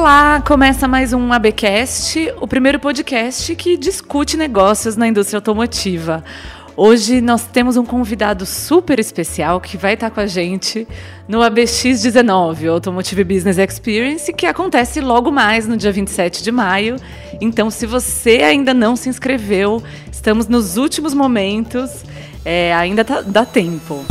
Olá, começa mais um ABcast, o primeiro podcast que discute negócios na indústria automotiva. Hoje nós temos um convidado super especial que vai estar com a gente no ABX19, Automotive Business Experience, que acontece logo mais no dia 27 de maio. Então, se você ainda não se inscreveu, estamos nos últimos momentos, é, ainda tá, dá tempo.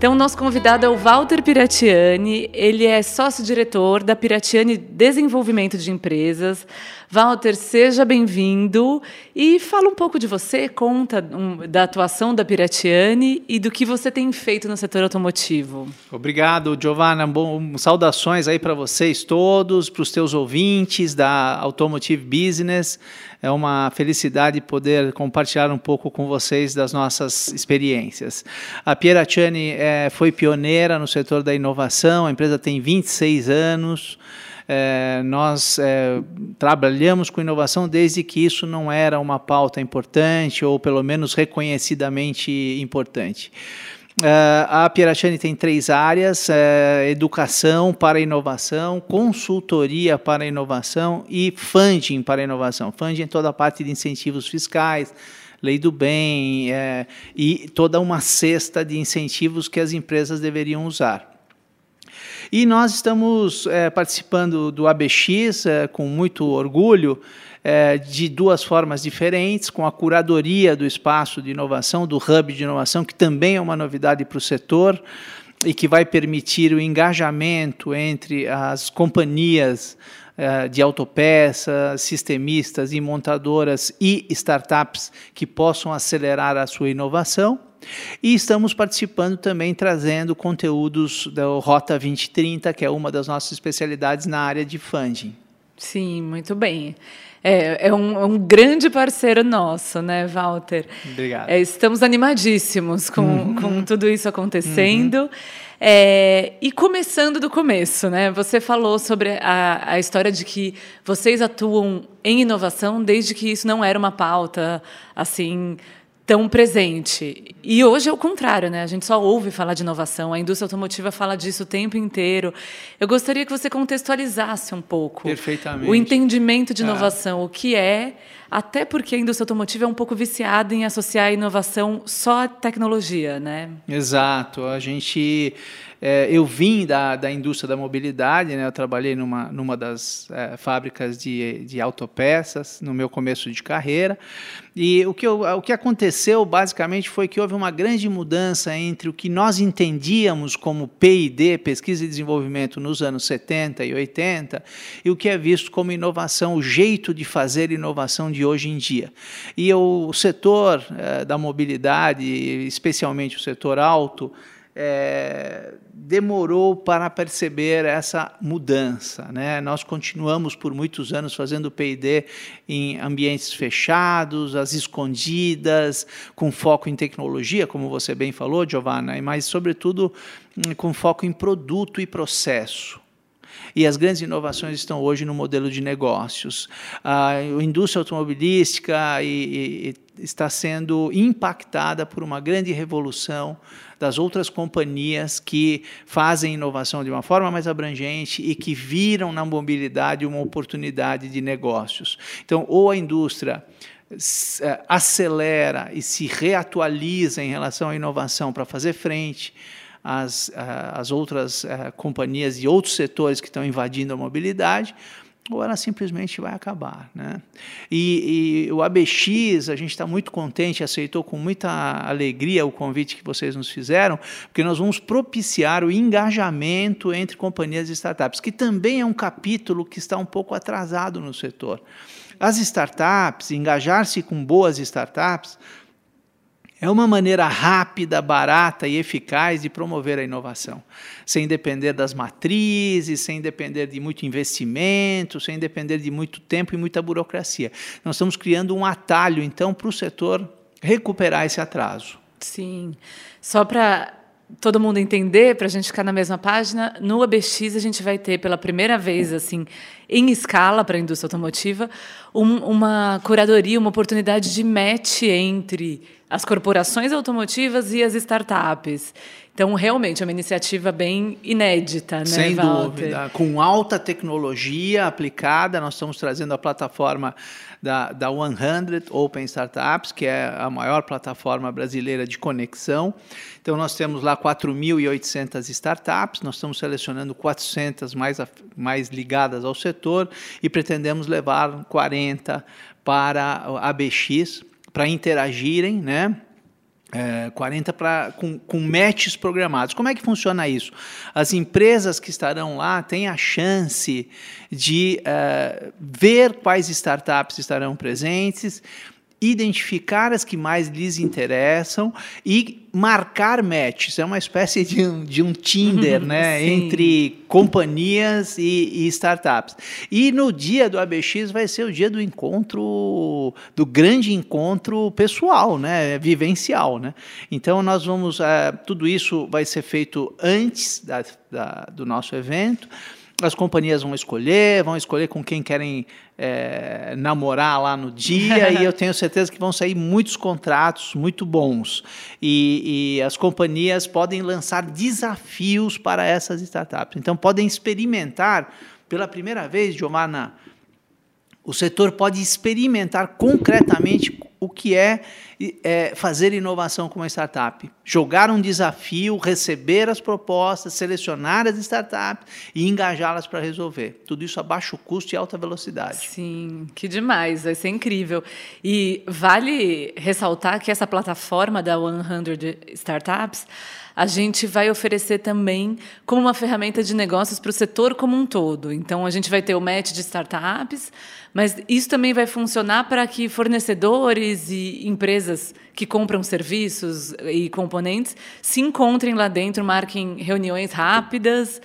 Então, nosso convidado é o Walter Piratiani. Ele é sócio-diretor da Piratiani Desenvolvimento de Empresas. Walter, seja bem-vindo e fala um pouco de você, conta um, da atuação da Piratiani e do que você tem feito no setor automotivo. Obrigado, Giovana. Bom, saudações aí para vocês todos, para os teus ouvintes da Automotive Business. É uma felicidade poder compartilhar um pouco com vocês das nossas experiências. A Pieracciani é, foi pioneira no setor da inovação, a empresa tem 26 anos. É, nós é, trabalhamos com inovação desde que isso não era uma pauta importante ou pelo menos reconhecidamente importante. Uh, a Pierachani tem três áreas: uh, educação para inovação, consultoria para inovação e funding para inovação. Funding é toda a parte de incentivos fiscais, lei do bem uh, e toda uma cesta de incentivos que as empresas deveriam usar. E nós estamos é, participando do ABX é, com muito orgulho, é, de duas formas diferentes, com a curadoria do espaço de inovação, do hub de inovação, que também é uma novidade para o setor e que vai permitir o engajamento entre as companhias de autopeças, sistemistas e montadoras e startups que possam acelerar a sua inovação. E estamos participando também trazendo conteúdos da Rota 2030, que é uma das nossas especialidades na área de funding. Sim, muito bem. É, é, um, é um, grande parceiro nosso, né, Walter? Obrigado. É, estamos animadíssimos com, uhum. com tudo isso acontecendo. Uhum. É, e começando do começo, né? Você falou sobre a, a história de que vocês atuam em inovação desde que isso não era uma pauta assim tão presente. E hoje é o contrário, né? A gente só ouve falar de inovação, a indústria automotiva fala disso o tempo inteiro. Eu gostaria que você contextualizasse um pouco o entendimento de é. inovação, o que é, até porque a indústria automotiva é um pouco viciada em associar a inovação só à tecnologia, né? Exato. A gente é, eu vim da, da indústria da mobilidade, né? eu trabalhei numa, numa das é, fábricas de, de autopeças no meu começo de carreira. E o que, eu, o que aconteceu basicamente foi que houve uma grande mudança entre o que nós entendíamos como PD, pesquisa e desenvolvimento, nos anos 70 e 80, e o que é visto como inovação, o jeito de fazer inovação de hoje em dia. E o setor é, da mobilidade, especialmente o setor auto, é, demorou para perceber essa mudança. Né? Nós continuamos por muitos anos fazendo P&D em ambientes fechados, às escondidas, com foco em tecnologia, como você bem falou, Giovanna, mas, sobretudo, com foco em produto e processo. E as grandes inovações estão hoje no modelo de negócios. A indústria automobilística e, e, está sendo impactada por uma grande revolução das outras companhias que fazem inovação de uma forma mais abrangente e que viram na mobilidade uma oportunidade de negócios. Então, ou a indústria eh, acelera e se reatualiza em relação à inovação para fazer frente às, às outras eh, companhias e outros setores que estão invadindo a mobilidade, ou ela simplesmente vai acabar. Né? E, e o ABX, a gente está muito contente, aceitou com muita alegria o convite que vocês nos fizeram, porque nós vamos propiciar o engajamento entre companhias e startups, que também é um capítulo que está um pouco atrasado no setor. As startups, engajar-se com boas startups, é uma maneira rápida, barata e eficaz de promover a inovação, sem depender das matrizes, sem depender de muito investimento, sem depender de muito tempo e muita burocracia. Nós estamos criando um atalho, então, para o setor recuperar esse atraso. Sim. Só para todo mundo entender, para a gente ficar na mesma página, no ABX a gente vai ter pela primeira vez, assim, em escala para a indústria automotiva, um, uma curadoria, uma oportunidade de match entre as corporações automotivas e as startups. Então, realmente, é uma iniciativa bem inédita, né, Sem Walter? dúvida. Com alta tecnologia aplicada, nós estamos trazendo a plataforma da, da 100 Open Startups, que é a maior plataforma brasileira de conexão. Então, nós temos lá 4.800 startups, nós estamos selecionando 400 mais, mais ligadas ao setor e pretendemos levar 40 para a BX para interagirem, né? É, 40 pra, com, com matches programados. Como é que funciona isso? As empresas que estarão lá têm a chance de uh, ver quais startups estarão presentes, identificar as que mais lhes interessam e marcar matches. É uma espécie de um, de um Tinder né, entre companhias e, e, startups. E no dia do ABX vai ser o dia do encontro, do grande encontro pessoal, né, vivencial. Né? Então nós vamos, uh, tudo isso vai ser feito antes da, da, do nosso evento as companhias vão escolher, vão escolher com quem querem é, namorar lá no dia, e eu tenho certeza que vão sair muitos contratos muito bons. E, e, as companhias podem lançar desafios para essas startups. Então, podem experimentar pela primeira vez, Giovanna, o setor pode experimentar concretamente o que é, é, fazer inovação com uma startup. Jogar um desafio, receber as propostas, selecionar as startups e engajá-las para resolver. Tudo isso a baixo custo e alta velocidade. Sim, que demais, vai ser incrível. E vale ressaltar que essa plataforma da 100 Startups a gente vai oferecer também como uma ferramenta de negócios para o setor como um todo. Então, a gente vai ter o match de startups, mas isso também vai funcionar para que fornecedores e empresas que compram serviços e componentes se encontrem lá dentro, marquem reuniões rápidas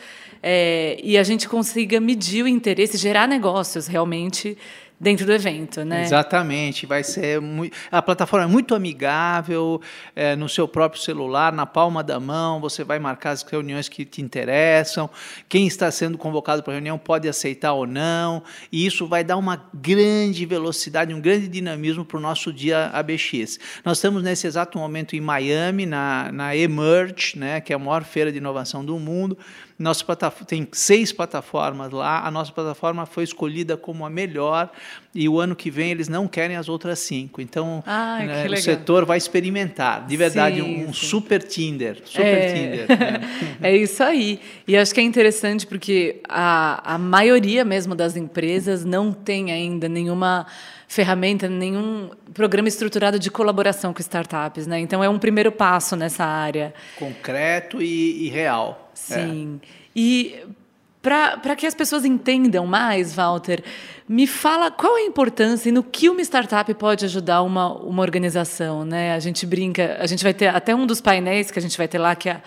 é, e a gente consiga medir o interesse, gerar negócios realmente dentro do evento, né? Exatamente, vai ser muito, a plataforma é muito amigável, é, no seu próprio celular, na palma da mão, você vai marcar as reuniões que te interessam, quem está sendo convocado para a reunião pode aceitar ou não, e isso vai dar uma grande velocidade, um grande dinamismo para o nosso dia ABX. Nós estamos nesse exato momento em Miami, na, na Emerge, né, que é a maior feira de inovação do mundo, nossa plataforma, tem seis plataformas lá, a nossa plataforma foi escolhida como a melhor e o ano que vem eles não querem as outras cinco. Então, Ai, né, o setor vai experimentar, de verdade, sim, um sim. super Tinder. Super é. Tinder. Né? é isso aí. E acho que é interessante porque a, a maioria mesmo das empresas não tem ainda nenhuma ferramenta, nenhum programa estruturado de colaboração com startups, né? Então é um primeiro passo nessa área. Concreto e, e real. Sim. É. E para que as pessoas entendam mais, Walter, me fala qual é a importância e no que uma startup pode ajudar uma, uma organização. Né? A gente brinca, a gente vai ter até um dos painéis que a gente vai ter lá, que a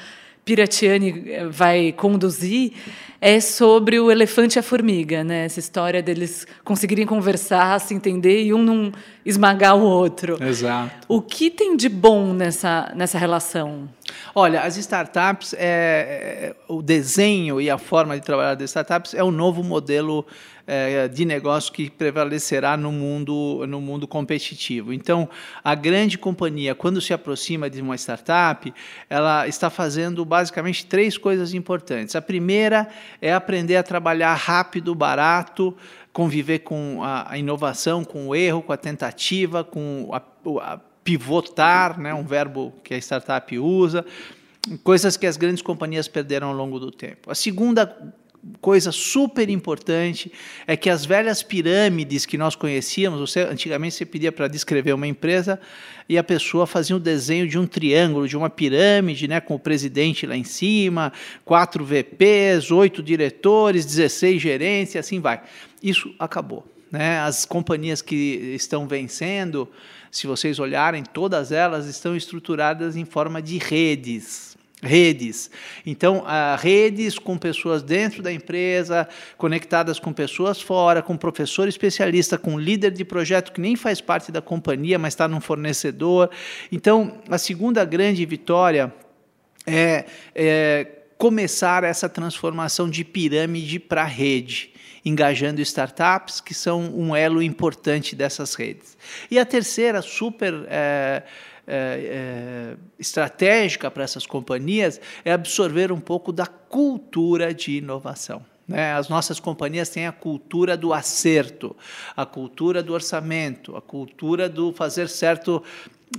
Piratiani eh, vai conduzir é sobre o elefante e a formiga, né? Essa história deles conseguirem conversar, se entender e um não esmagar o outro. Exato. O que tem de bom nessa, nessa relação? Olha, as startups, é, é, o desenho e a forma de trabalhar das startups é o novo modelo é, de negócio que prevalecerá no mundo, no mundo competitivo. Então, a grande companhia, quando se aproxima de uma startup, ela está fazendo basicamente três coisas importantes. A primeira é aprender a trabalhar rápido, barato, conviver com a, inovação, com o erro, com a tentativa, com a, a pivotar, né, um verbo que a startup usa, coisas que as grandes companhias perderam ao longo do tempo. A segunda coisa super importante é que as velhas pirâmides que nós conhecíamos, você antigamente você pedia para descrever uma empresa e a pessoa fazia um desenho de um triângulo, de uma pirâmide, né, com o presidente lá em cima, quatro VPs, oito diretores, 16 gerentes, e assim vai. Isso acabou. Né? As companhias que estão vencendo, se vocês olharem, todas elas estão estruturadas em forma de redes redes. Então, redes com pessoas dentro da empresa, conectadas com pessoas fora, com professor especialista, com líder de projeto que nem faz parte da companhia, mas está num fornecedor. Então, a segunda grande vitória é, é começar essa transformação de pirâmide para rede, engajando startups que são um elo importante dessas redes. E a terceira, super é, é, estratégica para essas companhias, é absorver um pouco da cultura de inovação. Né? As nossas companhias têm a cultura do acerto, a cultura do orçamento, a cultura do fazer certo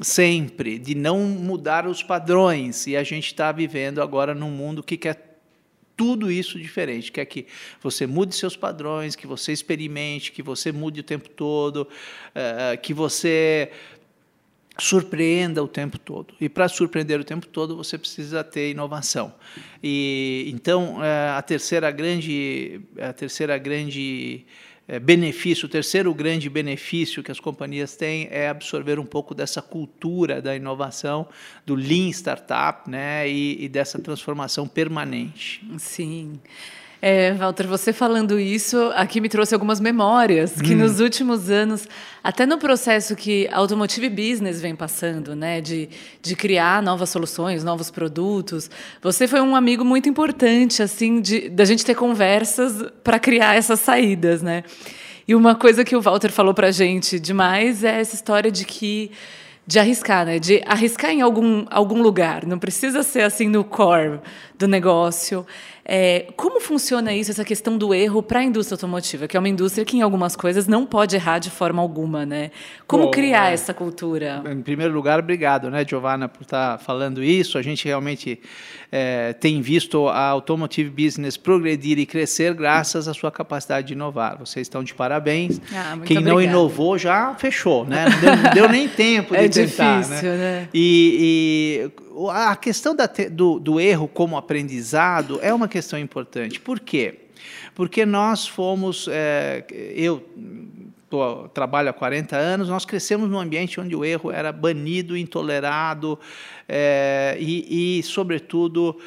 sempre, de não mudar os padrões. E a gente está vivendo agora num mundo que quer tudo isso diferente, quer que você mude seus padrões, que você experimente, que você mude o tempo todo, uh, que você surpreenda o tempo todo. E para surpreender o tempo todo, você precisa ter inovação. E então eh, a terceira grande a terceira grande benefício, o terceiro grande benefício que as companhias têm é absorver um pouco dessa cultura da inovação, do Lean Startup, né, e, e dessa transformação permanente. Sim. É, Walter, você falando isso, aqui me trouxe algumas memórias que hum. nos últimos anos, até no processo que a Automotive Business vem passando, né, de, de criar novas soluções, novos produtos, você foi um amigo muito importante, assim, de da gente ter conversas para criar essas saídas, né? E uma coisa que o Walter falou para a gente demais é essa história de que de arriscar, né? De arriscar em algum, algum lugar. Não precisa ser assim no core do negócio. É, como funciona isso, essa questão do erro para a indústria automotiva, que é uma indústria que em algumas coisas não pode errar de forma alguma, né? Como Bom, criar é, essa cultura? Em primeiro lugar, obrigado, né, Giovana, por estar tá falando isso. A gente realmente é, tem visto a automotive business progredir e crescer graças à sua capacidade de inovar. Vocês estão de parabéns. Ah, Quem obrigada. não inovou já fechou, né? Não deu, não deu nem tempo de é tentar, difícil, né? né? E, e a questão da, do, do erro como aprendizado é uma questão importante. Por quê? Porque nós fomos, é, eu tô, trabalho há 40 anos, nós crescemos num ambiente onde o erro era banido, intolerado é, e, e, sobretudo,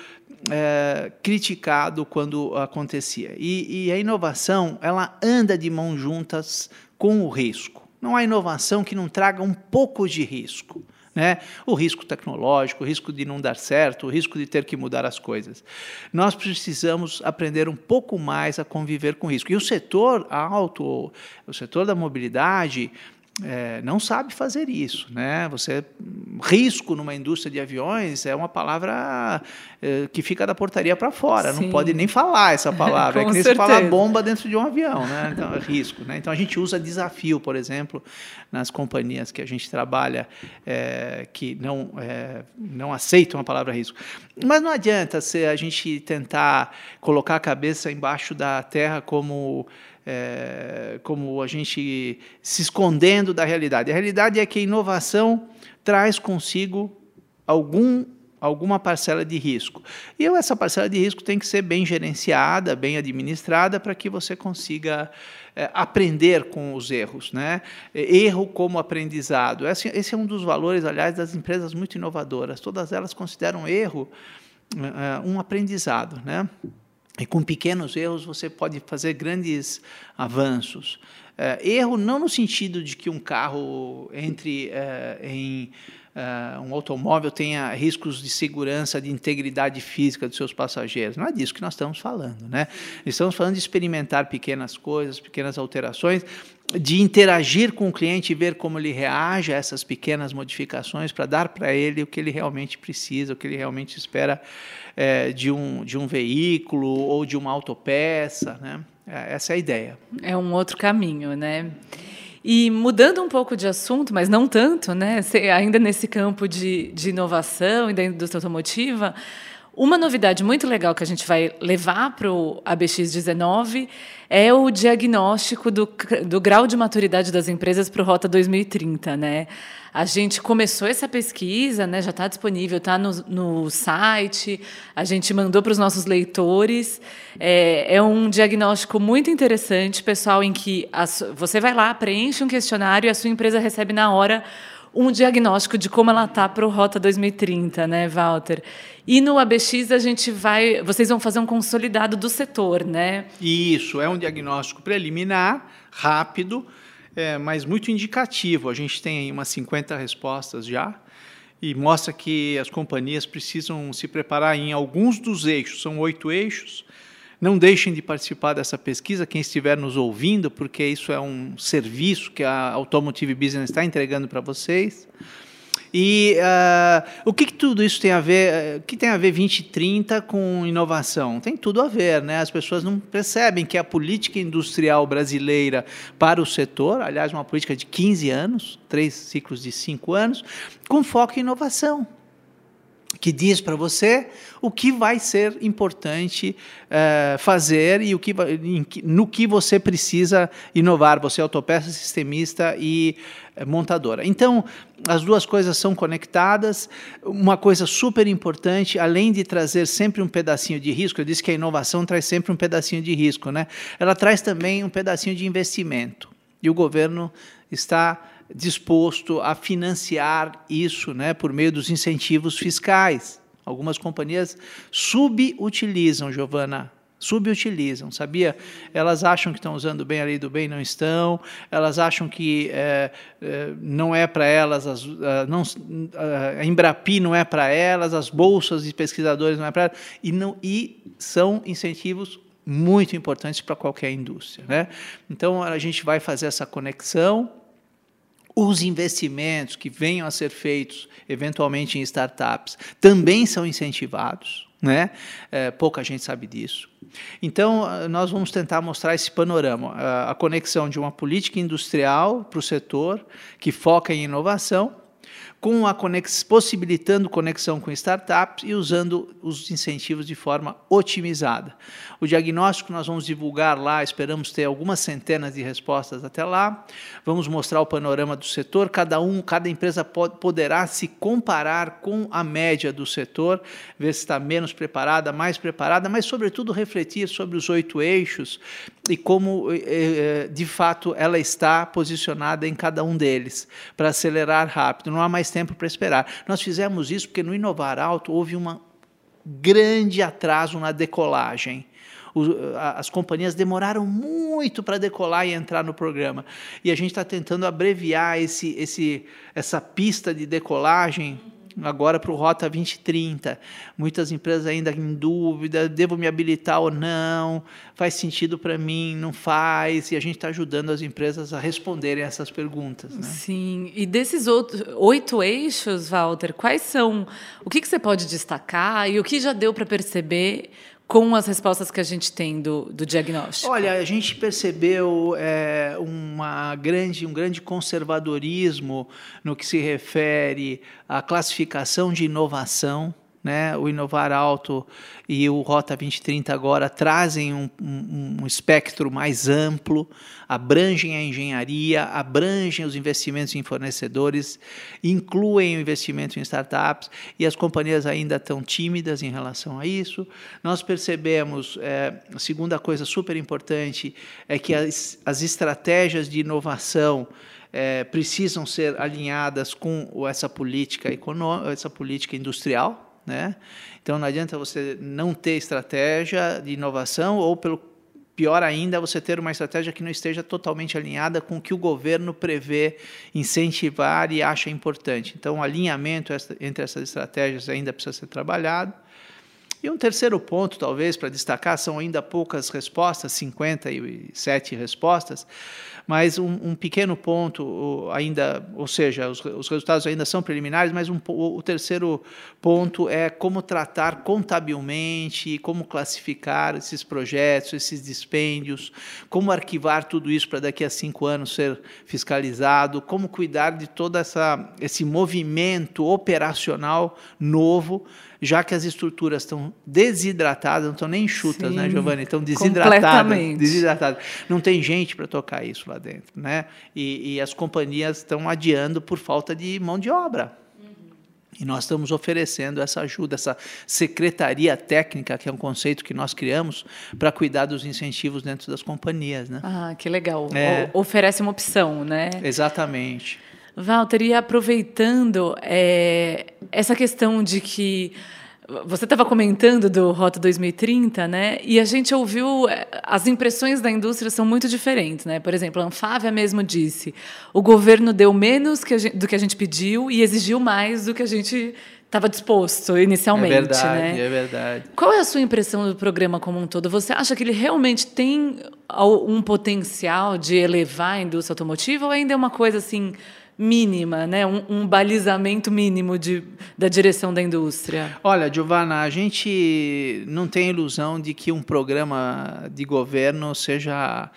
é, criticado quando acontecia. E, e a inovação, ela anda de mãos juntas com o risco. Não há inovação que não traga um pouco de risco. Né? O risco tecnológico, o risco de não dar certo, o risco de ter que mudar as coisas. Nós precisamos aprender um pouco mais a conviver com risco. E o setor alto, o setor da mobilidade, é, não sabe fazer isso, né? Você risco numa indústria de aviões é uma palavra é, que fica da portaria para fora, Sim. não pode nem falar essa palavra. é que nem se falar bomba dentro de um avião, né? Então, é risco, né? Então a gente usa desafio, por exemplo, nas companhias que a gente trabalha é, que não é, não aceitam a palavra risco. Mas não adianta se a gente tentar colocar a cabeça embaixo da terra como é, como a gente se escondendo da realidade. A realidade é que a inovação traz consigo algum alguma parcela de risco. E essa parcela de risco tem que ser bem gerenciada, bem administrada, para que você consiga é, aprender com os erros. Né? Erro como aprendizado. Esse, esse, é um dos valores, aliás, das empresas muito inovadoras. Todas elas consideram erro é, um aprendizado. Né? E com pequenos erros você pode fazer grandes avanços. É, erro não no sentido de que um carro entre é, em é, um automóvel tenha riscos de segurança, de integridade física dos seus passageiros. Não é disso que nós estamos falando, né? Estamos falando de experimentar pequenas coisas, pequenas alterações, de interagir com o cliente e ver como ele reage a essas pequenas modificações para dar para ele o que ele realmente precisa, o que ele realmente espera é, de, um, de um veículo ou de uma autopeça. Né? É, essa é a ideia. É um outro caminho, né? E mudando um pouco de assunto, mas não tanto, né? ainda nesse campo de, de inovação e da indústria automotiva, uma novidade muito legal que a gente vai levar para o ABX19 é o diagnóstico do, do grau de maturidade das empresas para o Rota 2030. Né? A gente começou essa pesquisa, né, já está disponível, está no, no site, a gente mandou para os nossos leitores. É, é, um diagnóstico muito interessante, pessoal, em que a, você vai lá, preenche um questionário e a sua empresa recebe na hora um diagnóstico de como ela está para o Rota 2030, né, Walter? E no ABX a gente vai, vocês vão fazer um consolidado do setor, né? Isso, é um diagnóstico preliminar, rápido, é, mas muito indicativo. A gente tem umas 50 respostas já. e mostra que as companhias precisam se preparar em alguns dos eixos, são oito eixos. Não deixem de participar dessa pesquisa, quem estiver nos ouvindo, porque isso é um serviço que a Automotive Business está entregando para vocês. E uh, o que, que, tudo isso tem a ver? O que tem a ver 2030 com inovação? Tem tudo a ver, né? As pessoas não percebem que a política industrial brasileira para o setor, aliás, uma política de 15 anos, três ciclos de cinco anos, com foco em inovação que diz para você o que vai ser importante uh, fazer e o que, no que você precisa inovar, você é autopeça, sistemista e uh, montadora. Então, as duas coisas são conectadas. Uma coisa super importante, além de trazer sempre um pedacinho de risco, eu disse que a inovação traz sempre um pedacinho de risco, né? ela traz também um pedacinho de investimento. E o governo está disposto a financiar isso né, por meio dos incentivos fiscais. Algumas companhias subutilizam, Giovana, subutilizam, sabia? Elas acham que estão usando bem a lei do bem, não estão. Elas acham que é, é, não é para elas, as, a, não, a Embrapi não é para elas, as bolsas de pesquisadores não é para elas, e, não, e são incentivos muito importantes para qualquer indústria. Né? Então, a gente vai fazer essa conexão os investimentos que venham a ser feitos, eventualmente em startups, também são incentivados. Né? É, pouca gente sabe disso. Então, nós vamos tentar mostrar esse panorama, a conexão de uma política industrial para o setor, que foca em inovação, com a conex, possibilitando conexão com startups e usando os incentivos de forma otimizada. O diagnóstico nós vamos divulgar lá, esperamos ter algumas centenas de respostas até lá. Vamos mostrar o panorama do setor, cada um, cada empresa pode, poderá se comparar com a média do setor, ver se está menos preparada, mais preparada, mas sobretudo refletir sobre os oito eixos e como eh, eh, de fato ela está posicionada em cada um deles, para acelerar rápido. Não há mais tempo para esperar. Nós fizemos isso porque no Inovar Alto houve um grande atraso na decolagem. as companhias demoraram muito para decolar e entrar no programa. E a gente está tentando abreviar esse, esse, essa pista de decolagem agora para o Rota 2030. Muitas empresas ainda em dúvida, devo me habilitar ou não, faz sentido para mim, não faz, e a gente está ajudando as empresas a responderem essas perguntas. Né? Sim, e desses outros oito eixos, Walter, quais são, o que, que você pode destacar e o que já deu para perceber com as respostas que a gente tem do, do diagnóstico? Olha, a gente percebeu é, uma grande, um grande conservadorismo no que se refere à classificação de inovação né? O Inovar Alto e o Rota 2030 agora trazem um, um, um, espectro mais amplo, abrangem a engenharia, abrangem os investimentos em fornecedores, incluem o investimento em startups e as companhias ainda estão tímidas em relação a isso. Nós percebemos, é, a segunda coisa super importante é que as, as estratégias de inovação é, precisam ser alinhadas com essa política essa política industrial, né? Então não adianta você não ter estratégia de inovação ou pelo pior ainda você ter uma estratégia que não esteja totalmente alinhada com o que o governo prevê incentivar e acha importante. Então o alinhamento entre essas estratégias ainda precisa ser trabalhado. E um terceiro ponto, talvez, para destacar, são ainda poucas respostas, 57 respostas, mas um, um pequeno ponto ainda, ou seja, os, os, resultados ainda são preliminares, mas um, o, terceiro ponto é como tratar contabilmente, como classificar esses projetos, esses dispêndios, como arquivar tudo isso para daqui a cinco anos ser fiscalizado, como cuidar de todo essa, esse movimento operacional novo já que as estruturas estão desidratadas, não estão nem enxutas, né, Sim, né, Giovanni? Estão desidratadas. Desidratadas. Não tem gente para tocar isso lá dentro, né? E, e as companhias estão adiando por falta de mão de obra. E nós estamos oferecendo essa ajuda, essa secretaria técnica, que é um conceito que nós criamos para cuidar dos incentivos dentro das companhias. Né? Ah, que legal. É. Oferece uma opção, né? Exatamente. Walter, e aproveitando é, essa questão de que você estava comentando do Rota 2030, né? E a gente ouviu eh, as impressões da indústria são muito diferentes, né? Por exemplo, a Anfávia mesmo disse: o governo deu menos que gente, do que a gente pediu e exigiu mais do que a gente estava disposto inicialmente, é verdade, né? É verdade. Qual é a sua impressão do programa como um todo? Você acha que ele realmente tem um potencial de elevar a indústria automotiva ou ainda é uma coisa assim? Mínima, né? um, um balizamento mínimo de, da direção da indústria? Olha, Giovana, a gente não tem ilusão de que um programa de governo seja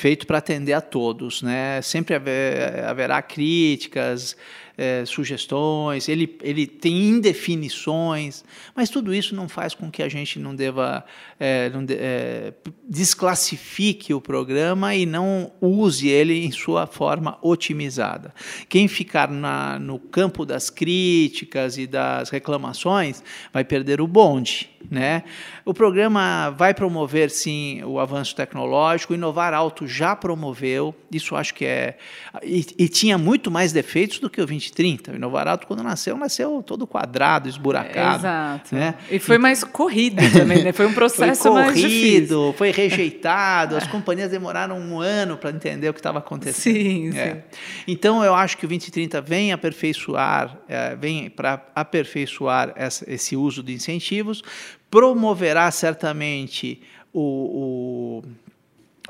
feito para atender a todos, né? Sempre haver, haverá críticas, é, sugestões, ele, ele tem indefinições, mas tudo isso não faz com que a gente não deva é, não de, é, desclassifique o programa e não use ele em sua forma otimizada. Quem ficar na, no campo das críticas e das reclamações vai perder o bonde. Né? O programa vai promover, sim, o avanço tecnológico. Inovar Alto já promoveu, isso acho que é. E, e tinha muito mais defeitos do que o 2030. O Inovar Alto, quando nasceu, nasceu todo quadrado, esburacado. Exato. Né? E foi mais corrido também, né? Foi um processo foi corrido, mais difícil. Foi rejeitado, as companhias demoraram um ano para entender o que estava acontecendo. Sim, é. sim. Então, eu acho que o 2030 vem aperfeiçoar, é, vem para aperfeiçoar essa, esse uso de incentivos promoverá certamente o, o,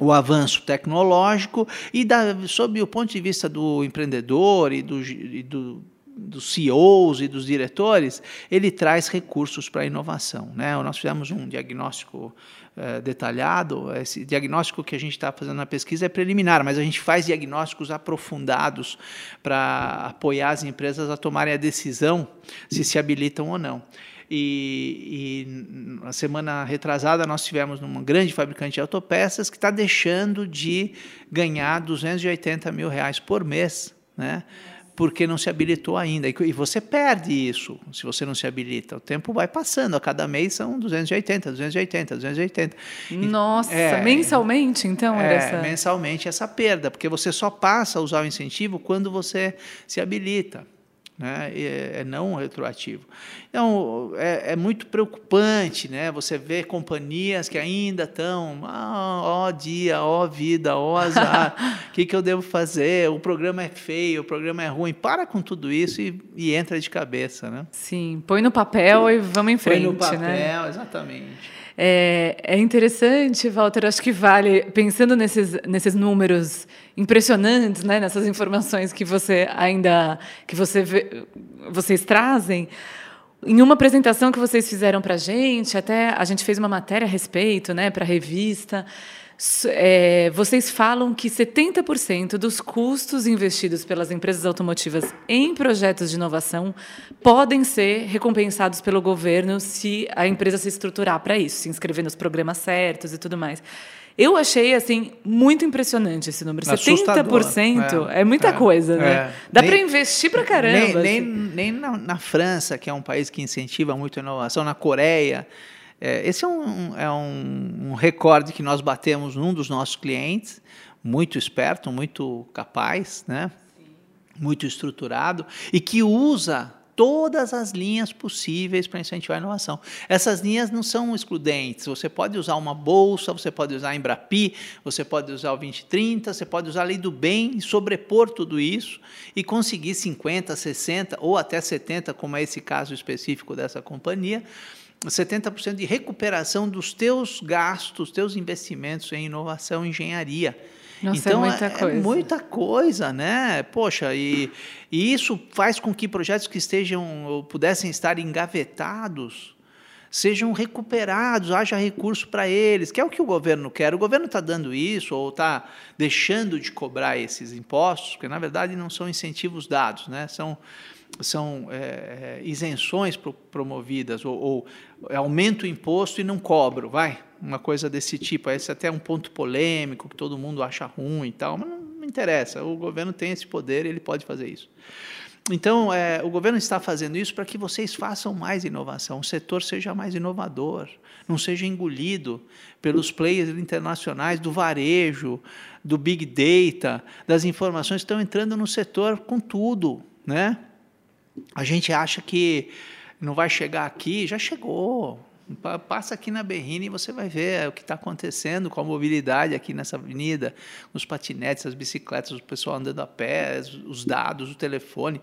o avanço tecnológico e, da, sob o ponto de vista do empreendedor e do, e do dos CEOs e dos diretores, ele traz recursos para a inovação. Né? Nós fizemos um diagnóstico uh, detalhado, esse diagnóstico que a gente está fazendo na pesquisa é preliminar, mas a gente faz diagnósticos aprofundados para apoiar as empresas a tomarem a decisão se se habilitam ou não. E, e na semana retrasada nós tivemos uma grande fabricante de autopeças que está deixando de ganhar 280 mil reais por mês, né? porque não se habilitou ainda. E você perde isso se você não se habilita. O tempo vai passando, a cada mês são 280, 280, 280. Nossa, é, mensalmente então é, essa... mensalmente essa perda, porque você só passa a usar o incentivo quando você se habilita né? É, é, não retroativo. Então, é, é, muito preocupante né? você ver companhias que ainda estão, ah, ó dia, ó vida, ó azar, o que, que eu devo fazer? O programa é feio, o programa é ruim. Para com tudo isso e, e entra de cabeça. Né? Sim, põe no papel e vamos em frente. Põe no papel, né? exatamente. É, é, interessante, Walter, acho que vale, pensando nesses, nesses números impressionantes, né, nessas informações que você ainda, que você vê, vocês trazem, em uma apresentação que vocês fizeram para a gente, até a gente fez uma matéria a respeito, né, para a revista, é, vocês falam que 70% dos custos investidos pelas empresas automotivas em projetos de inovação podem ser recompensados pelo governo se a empresa se estruturar para isso, se inscrever nos programas certos e tudo mais. Eu achei assim muito impressionante esse número. Assustador. 70% é, é muita é, coisa, né? É. Dá para investir para caramba. Nem, assim. nem, nem na, na França, que é um país que incentiva muito a inovação, na Coreia, é, esse é, um, é um, um, recorde que nós batemos num dos nossos clientes, muito esperto, muito capaz, né? muito estruturado, e que usa todas as linhas possíveis para incentivar a inovação. Essas linhas não são excludentes. Você pode usar uma bolsa, você pode usar a Embrapi, você pode usar o 2030, você pode usar a lei do bem sobrepor tudo isso e conseguir 50, 60 ou até 70, como é esse caso específico dessa companhia, 70% de recuperação dos teus gastos, teus investimentos em inovação e engenharia. Nossa, é então, é muita, é, coisa. é muita coisa, né? Poxa, e, e isso faz com que projetos que estejam ou pudessem estar engavetados sejam recuperados, haja recurso para eles, que é o que o governo quer. O governo está dando isso ou está deixando de cobrar esses impostos, porque na verdade não são incentivos dados, né? São são é, isenções pro, promovidas, ou, ou aumento o imposto e não cobro, vai, uma coisa desse tipo. Esse é até um ponto polêmico, que todo mundo acha ruim e tal, mas não, interessa, o governo tem esse poder, ele pode fazer isso. Então, é, o governo está fazendo isso para que vocês façam mais inovação, o setor seja mais inovador, não seja engolido pelos players internacionais do varejo, do big data, das informações que estão entrando no setor com tudo, né? A gente acha que não vai chegar aqui, já chegou. Passa aqui na Berrine e você vai ver o que está acontecendo com a mobilidade aqui nessa avenida, os patinetes, as bicicletas, o pessoal andando a pé, os dados, o telefone.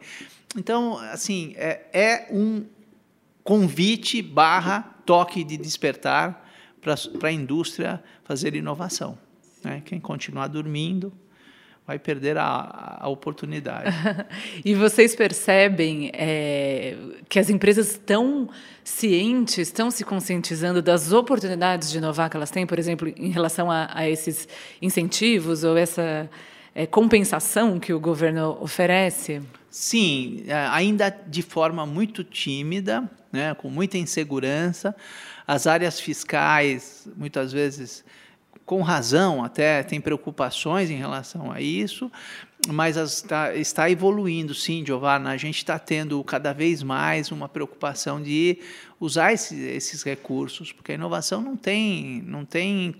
Então, assim, é, é um convite barra toque de despertar para a indústria fazer inovação. Né? Quem continuar dormindo vai perder a, a oportunidade. e vocês percebem é, que as empresas estão cientes, estão se conscientizando das oportunidades de inovar que elas têm, por exemplo, em relação a, a esses incentivos ou essa é, compensação que o governo oferece? Sim, é, ainda de forma muito tímida, né, com muita insegurança. As áreas fiscais, muitas vezes, com razão, até tem preocupações em relação a isso, mas está, está evoluindo, sim, Giovanna. A gente está tendo cada vez mais uma preocupação de usar esse, esses recursos, porque a inovação não tem, não tem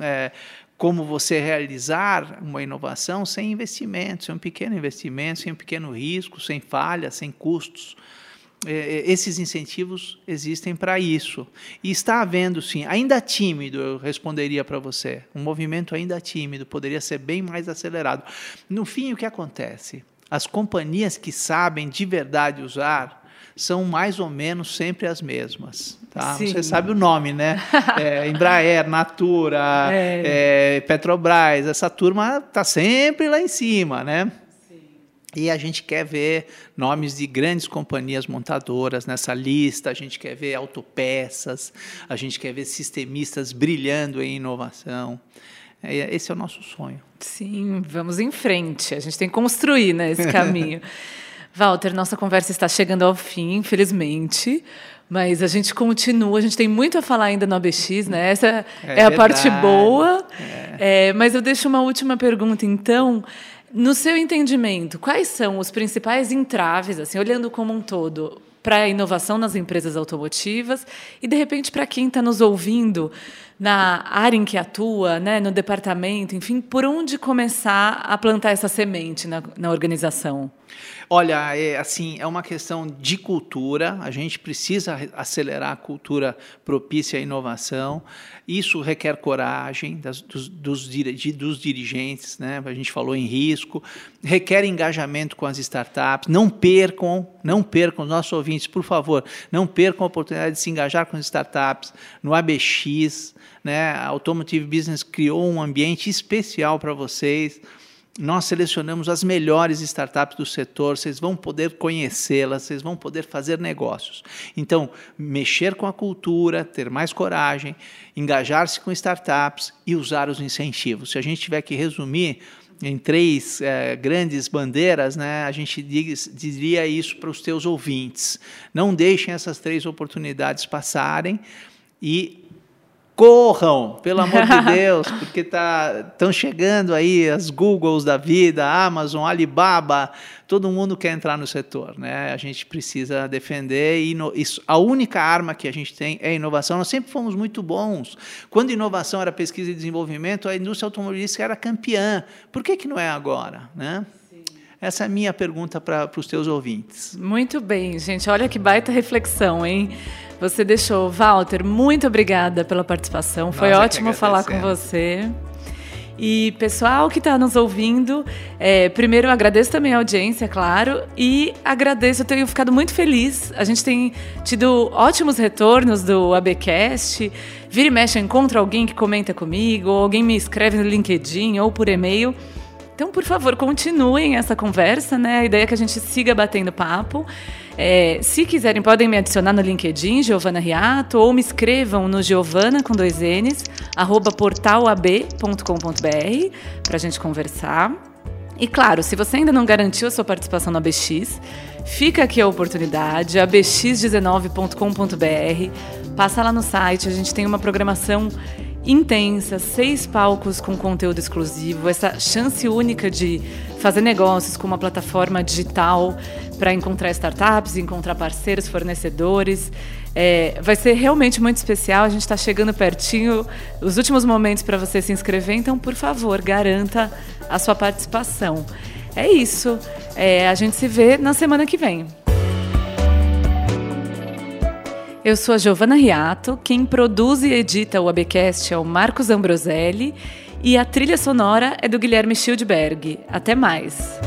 é, como você realizar uma inovação sem investimento, sem um pequeno investimento, sem um pequeno risco, sem falhas, sem custos. É, é, esses incentivos existem para isso. E está havendo, sim, ainda tímido, eu responderia para você, um movimento ainda tímido, poderia ser bem mais acelerado. No fim, o que acontece? As companhias que sabem de verdade usar são mais ou menos sempre as mesmas. Tá? Você sabe o nome, né? É, Embraer, Natura, é. É, Petrobras, essa turma está sempre lá em cima, né? E a gente quer ver nomes de grandes companhias montadoras nessa lista, a gente quer ver autopeças, a gente quer ver sistemistas brilhando em inovação. É, esse é o nosso sonho. Sim, vamos em frente. A gente tem que construir né, esse caminho. Walter, nossa conversa está chegando ao fim, infelizmente. Mas a gente continua, a gente tem muito a falar ainda no ABX, né? Essa é, é a parte boa. É. É, mas eu deixo uma última pergunta, então. No seu entendimento, quais são os principais entraves, assim, olhando como um todo, para a inovação nas empresas automotivas? E, de repente, para quem está nos ouvindo na área em que atua, né, no departamento, enfim, por onde começar a plantar essa semente na, na organização? Olha, é, assim, é uma questão de cultura, a gente precisa acelerar a cultura propícia à inovação, isso requer coragem das, dos, dos, dos dirigentes, né? a gente falou em risco, requer engajamento com as startups, não percam, não percam, nossos ouvintes, por favor, não percam a oportunidade de se engajar com as startups, no ABX, né? a Automotive Business criou um ambiente especial para vocês, nós selecionamos as melhores startups do setor, vocês vão poder conhecê-las, vocês vão poder fazer negócios. Então, mexer com a cultura, ter mais coragem, engajar-se com startups e usar os incentivos. Se a gente tiver que resumir em três é, grandes bandeiras, né, a gente diz, diria isso para os teus ouvintes. Não deixem essas três oportunidades passarem e corram, pelo amor de Deus, porque estão chegando aí as Googles da vida, Amazon, Alibaba, todo mundo quer entrar no setor, né? A gente precisa defender e no, isso, a única arma que a gente tem é inovação. Nós sempre fomos muito bons. Quando inovação era pesquisa e desenvolvimento, a indústria automobilística era campeã. Por que que não é agora, né? Essa é a minha pergunta para os teus ouvintes. Muito bem, gente. Olha que baita reflexão, hein? Você deixou. Walter, muito obrigada pela participação. Foi Nós é ótimo falar com você. E pessoal que está nos ouvindo, é, primeiro eu agradeço também a audiência, claro, e agradeço, eu tenho ficado muito feliz. A gente tem tido ótimos retornos do ABcast. Vira e mexe, eu encontro alguém que comenta comigo, ou alguém me escreve no LinkedIn ou por e-mail. Então, por favor, continuem essa conversa, né? A ideia é que a gente siga batendo papo. É, se quiserem, podem me adicionar no LinkedIn, Giovana Riato, ou me escrevam no Giovana com dois N's, arroba portalab.com.br, para a gente conversar. E claro, se você ainda não garantiu a sua participação no ABX, fica aqui a oportunidade, abx19.com.br. Passa lá no site, a gente tem uma programação intensa, seis palcos com conteúdo exclusivo, essa chance única de fazer negócios com uma plataforma digital para encontrar startups, encontrar parceiros, fornecedores. É, vai ser realmente muito especial. A gente está chegando pertinho, os últimos momentos para você se inscrever. Então, por favor, garanta a sua participação. É isso. É, a gente se vê na semana que vem. Eu sou a Giovana Riato, quem produz e edita o ABcast é o Marcos Ambroselli e a trilha sonora é do Guilherme Schildberg. Até mais!